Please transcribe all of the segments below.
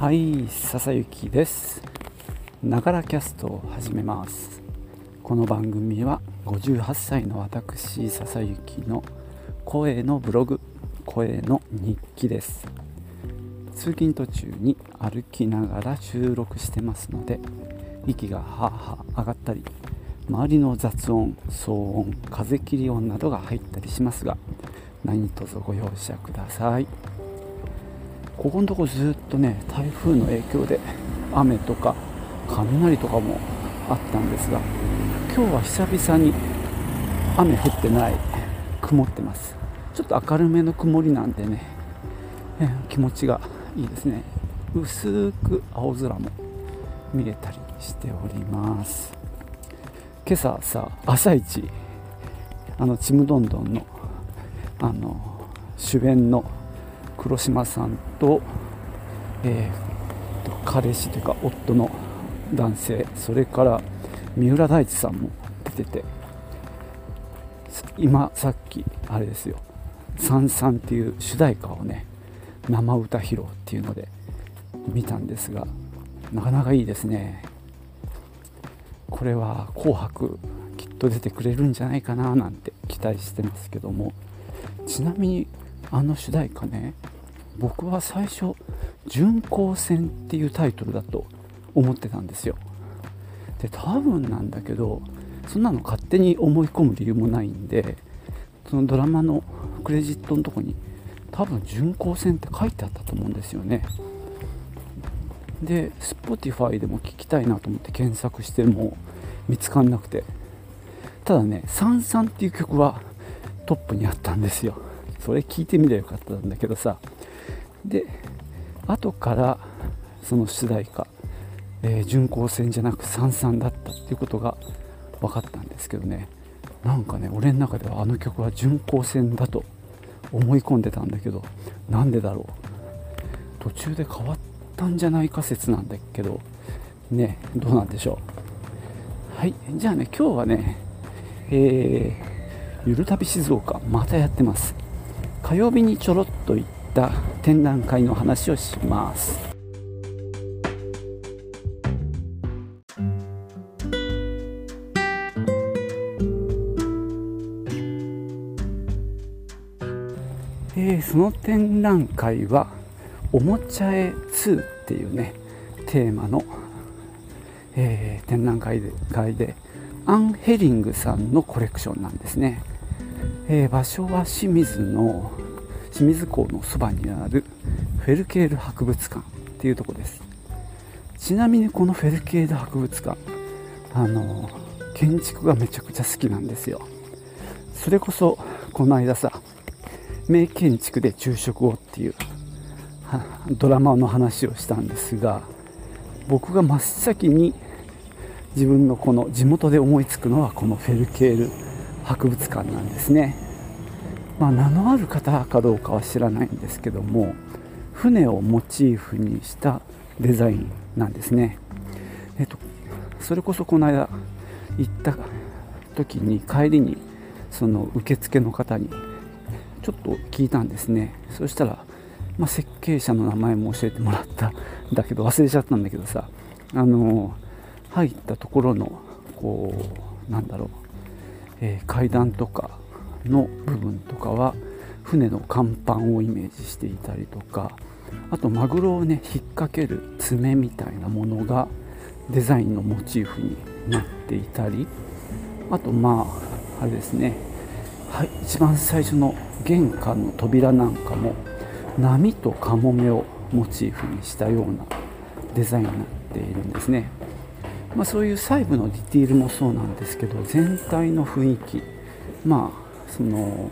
はい笹雪です。ながらキャストを始めます。この番組は58歳の私笹雪の声のブログ声の日記です。通勤途中に歩きながら収録してますので息がはは上がったり周りの雑音騒音風切り音などが入ったりしますが何卒ご容赦ください。ここのとこずっとね台風の影響で雨とか雷とかもあったんですが今日は久々に雨降ってない曇ってます。ちょっと明るめの曇りなんでね、え気持ちがいいですね。薄く青空も見えたりしております。今朝さ朝一あのちむどんどんのあの主演の黒島さんと、えー、彼氏というか夫の男性それから三浦大知さんも出てて今さっきあれですよ「さんさん」っていう主題歌をね生歌披露っていうので見たんですがなかなかいいですね。これは「紅白」きっと出てくれるんじゃないかななんて期待してますけども。ちなみにあの主題歌ね僕は最初「巡航戦」っていうタイトルだと思ってたんですよ。で多分なんだけどそんなの勝手に思い込む理由もないんでそのドラマのクレジットのとこに多分巡航戦って書いてあったと思うんですよね。で Spotify でも聞きたいなと思って検索しても見つかんなくて。ただね「さんさん」っていう曲はトップにあったんですよ。それ聞いてみればよかったんだけどさ。で後からその主題歌、えー、巡航戦じゃなく三々だったっていうことが分かったんですけどね。なんかね俺の中ではあの曲は巡航戦だと思い込んでたんだけどなんでだろう。途中で変わったんじゃないか説なんだけどねどうなんでしょう。はいじゃあね今日はねえー、ゆる旅静岡またやってます。火曜日にちょろっと行った展覧会の話をします。えー、その展覧会は「おもちゃ絵2」っていうねテーマの、えー、展覧会で会でアン・ヘリングさんのコレクションなんですね、えー、場所は清水の清水港のそばにあるフェルケール博物館っていうとこです。ちなみにこのフェルケール博物館あの建築がめちゃくちゃ好きなんですよ。それこそこの間さ名建築で昼食をっていうドラマの話をしたんですが僕が真っ先に自分のこの地元で思いつくのはこのフェルケール博物館なんですね。まあ、名のある方かどうかは知らないんですけども船をモチーフにしたデザインなんですね、えっと、それこそこの間行った時に帰りにその受付の方にちょっと聞いたんですね。そしたら、まあ、設計者の名前も教えてもらったんだけど忘れちゃったんだけどさあの入ったところのこうなんだろう、えー、階段とかの部分とかは船の甲板をイメージしていたりとかあとマグロをね引っ掛ける爪みたいなものがデザインのモチーフになっていたりあとまああれですね、はい、一番最初の玄関の扉なんかも波とカモメをモチーフにしたようなデザインになっているんですね、まあ、そういう細部のディティールもそうなんですけど全体の雰囲気まあその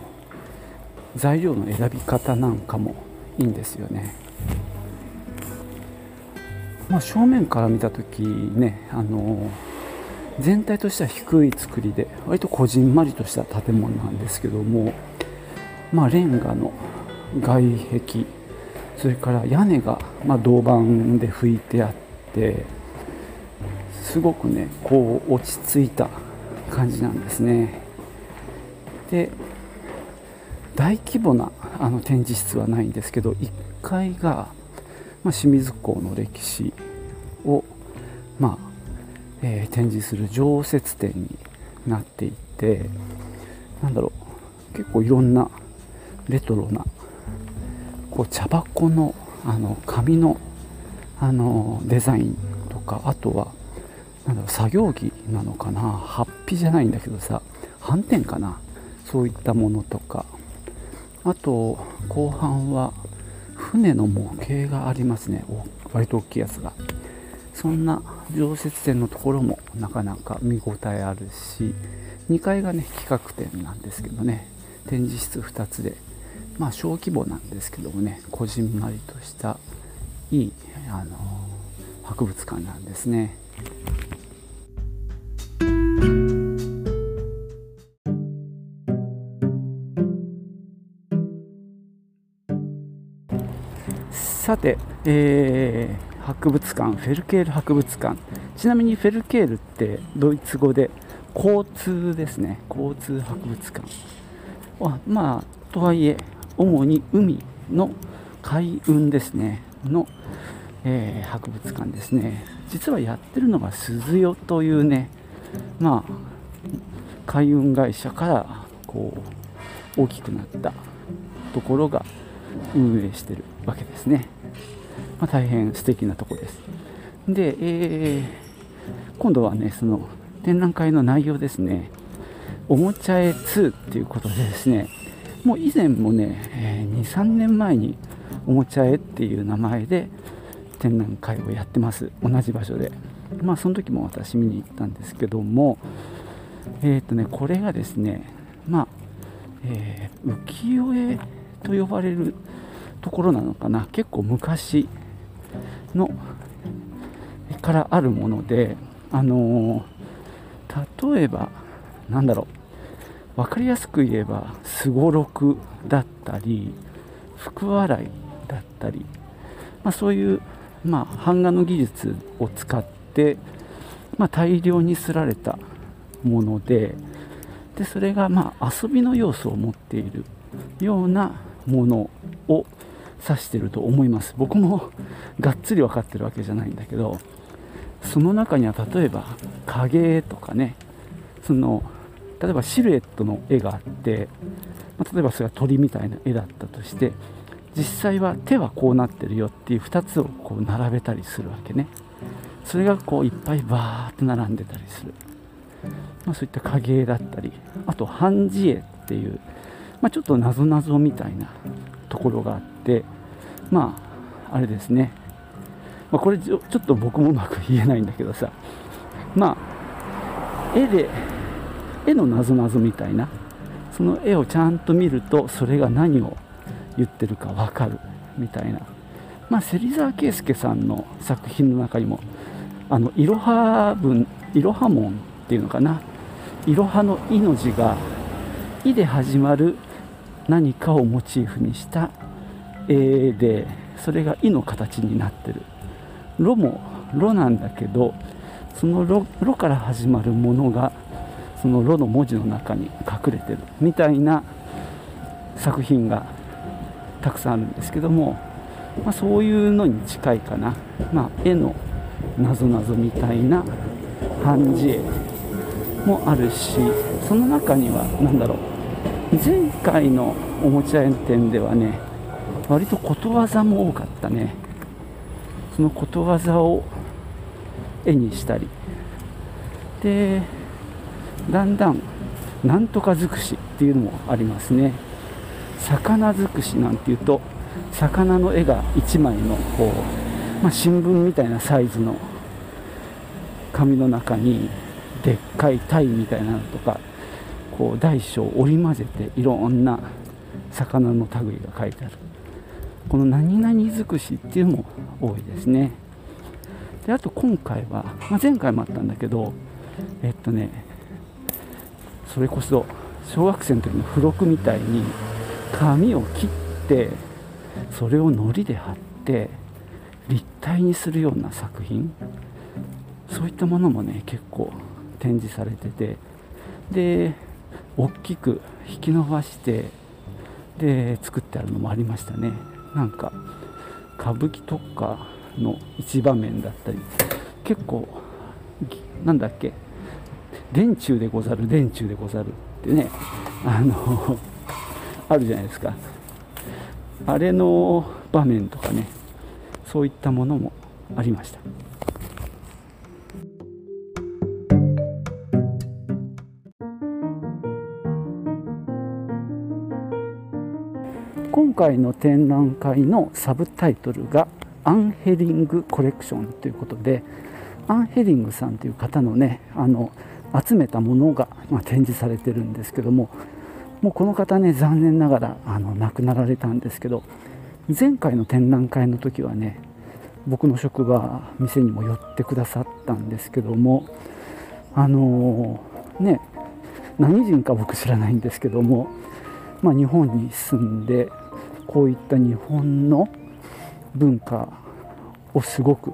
材料の選び方なんかもいいんですよね。まあ、正面から見た時ねあの全体としては低い作りで割とこじんまりとした建物なんですけども、まあ、レンガの外壁それから屋根が、まあ、銅板で拭いてあってすごくねこう落ち着いた感じなんですね。で大規模なあの展示室はないんですけど1階がまあ、清水港の歴史を、まあえー、展示する常設展になっていてなんだろう結構いろんなレトロなこう茶箱のあの紙のあのデザインとかあとはなんだろう作業着なのかなハッピーじゃないんだけどさ斑点かな。そういったものとか。あと後半は船の模型がありますね。割と大きいやつが。そんな常設展のところもなかなか見応えあるし2階がね企画展なんですけどね。展示室2つで。まあ小規模なんですけどもねこじんまりとしたいいあの博物館なんですね。さて、えー、博物館フェルケール博物館。ちなみにフェルケールってドイツ語で交通ですね。交通博物館。はまあとはいえ主に海の海運ですね。の、えー、博物館ですね。実はやってるのが鈴代というねまあ海運会社からこう大きくなったところが運営してるわけですね。まあ、大変素敵なとこです。で、えー、今度はね、その展覧会の内容ですね、おもちゃ絵2っていうことでですね、もう以前もね、2、3年前におもちゃ絵っていう名前で展覧会をやってます、同じ場所で。まあ、その時も私見に行ったんですけども、えっ、ー、とね、これがですね、まあ、えー、浮世絵と呼ばれるところなのかな結構昔のからあるものであのー、例えばなんだろう。分かりやすく言えばすごろくだったり福笑いだったり、まあ、そういう、まあ、版画の技術を使って、まあ、大量にすられたものででそれがまあ遊びの要素を持っているようなものを指してると思います。僕も がっつり分かってるわけじゃないんだけどその中には例えば影とかねその例えばシルエットの絵があって、まあ、例えばそれが鳥みたいな絵だったとして実際は手はこうなってるよっていう2つをこう並べたりするわけね。それがこういっぱいバーって並んでたりする、まあ、そういった影絵だったりあと半字絵っていう、まあ、ちょっとなぞなぞみたいなところがあってまああれですね、まあ、これちょっと僕もうまく言えないんだけどさ。まあ絵で絵のなぞなぞみたいなその絵をちゃんと見るとそれが何を言ってるか分かるみたいな。まあ芹沢圭介さんの作品の中にもあのいろは文いろは門っていうのかな。いろはの「い」の字が「い」で始まる何かをモチーフにしたでそれが「い」の形になってる「ろ」も「ろ」なんだけどそのろ「ろ」から始まるものがその「ろ」の文字の中に隠れてるみたいな作品がたくさんあるんですけども、まあ、そういうのに近いかな、まあ、絵のなぞなぞみたいな半字絵もあるしその中には何だろう前回のおもちゃ園展ではね割とことわざも多かったね。そのことわざを絵にしたり。でだんだんなんとか尽くしっていうのもありますね。魚尽くしなんていうと魚の絵が1枚のこう、まあ、新聞みたいなサイズの紙の中にでっかい鯛みたいなのとかこう大小織り交ぜていろんな魚の類が書いてある。この何々尽くしっていうのも多いですね。であと今回は、まあ、前回もあったんだけどえっとねそれこそ小学生の時の付録みたいに紙を切ってそれを糊で貼って立体にするような作品そういったものもね結構展示されててで大きく引き伸ばしてで作ってあるのもありましたね。なんか歌舞伎とかの一場面だったり結構なんだっけ電柱でござる電柱でござるってねあのあるじゃないですか。あれの場面とかねそういったものもありました。今回の展覧会のサブタイトルがアンヘリングコレクションということでアンヘリングさんという方のねあの集めたものが、まあ、展示されてるんですけどももうこの方ね残念ながらあの亡くなられたんですけど前回の展覧会の時はね僕の職場店にも寄ってくださったんですけどもあのー、ね何人か僕知らないんですけども、まあ、日本に住んでこういった日本の文化をすごく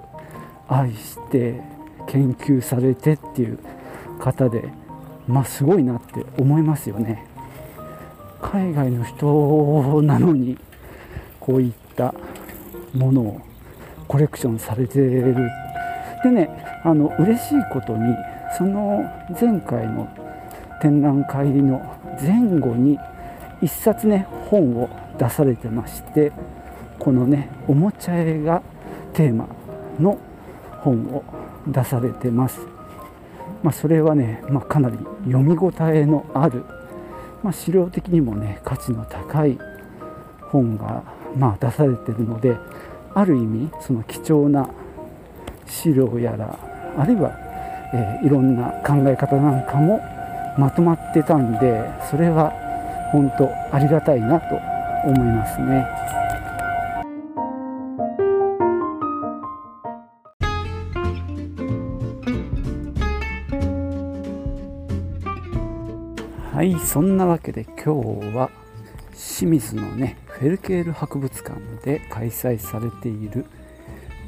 愛して研究されてっていう方でまあすごいなって思いますよね。海外の人なのにこういったものをコレクションされてる。でねあの嬉しいことにその前回の展覧会の前後に1冊ね本を出されてましてこのねおもちゃ絵がテーマの本を出されてます、まあ、それはね、まあ、かなり読み応えのある、まあ、資料的にもね価値の高い本が、まあ、出されてるのである意味その貴重な資料やらあるいは、えー、いろんな考え方なんかもまとまってたんでそれは本当ありがたいなと思いますね。はいそんなわけで今日は清水のねフェルケール博物館で開催されている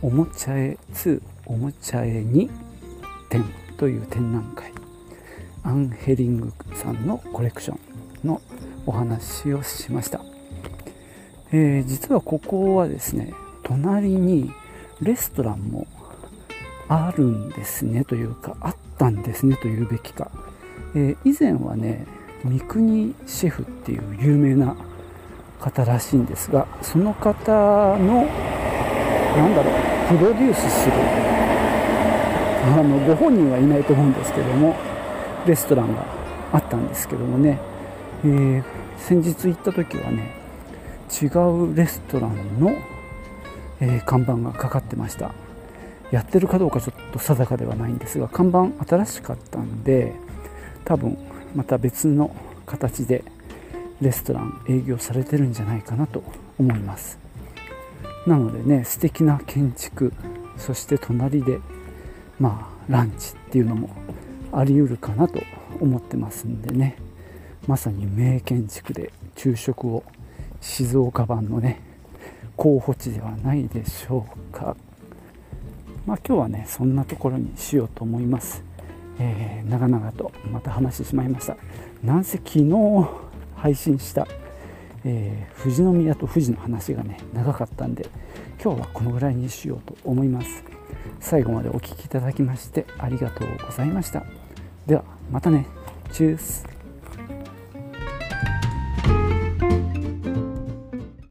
おもちゃ絵2おもちゃ絵2展という展覧会アンヘリングさんのコレクションのお話をしました、えー、実はここはですね隣にレストランもあるんですねというかあったんですねというべきか、えー、以前はね三國シェフっていう有名な方らしいんですがその方のなんだろうプロデュースするあのご本人はいないと思うんですけどもレストランがあったんですけどもね、えー、先日行った時はね違うレストランの、えー、看板がかかってました。やってるかどうかちょっと定かではないんですが看板新しかったんで多分また別の形でレストラン営業されてるんじゃないかなと思います。なのでね素敵な建築そして隣でまあランチっていうのもあり得るかなと思ってますんでね。まさに名建築で昼食を静岡版のね候補地ではないでしょうか。まあ今日はねそんなところにしようと思います、えー、長々とまた話してしまいました。なんせ昨日配信した、えー、富士宮と富士の話がね長かったんで今日はこのぐらいにしようと思います。最後までお聴きいただきましてありがとうございました。ではまたね。チュース。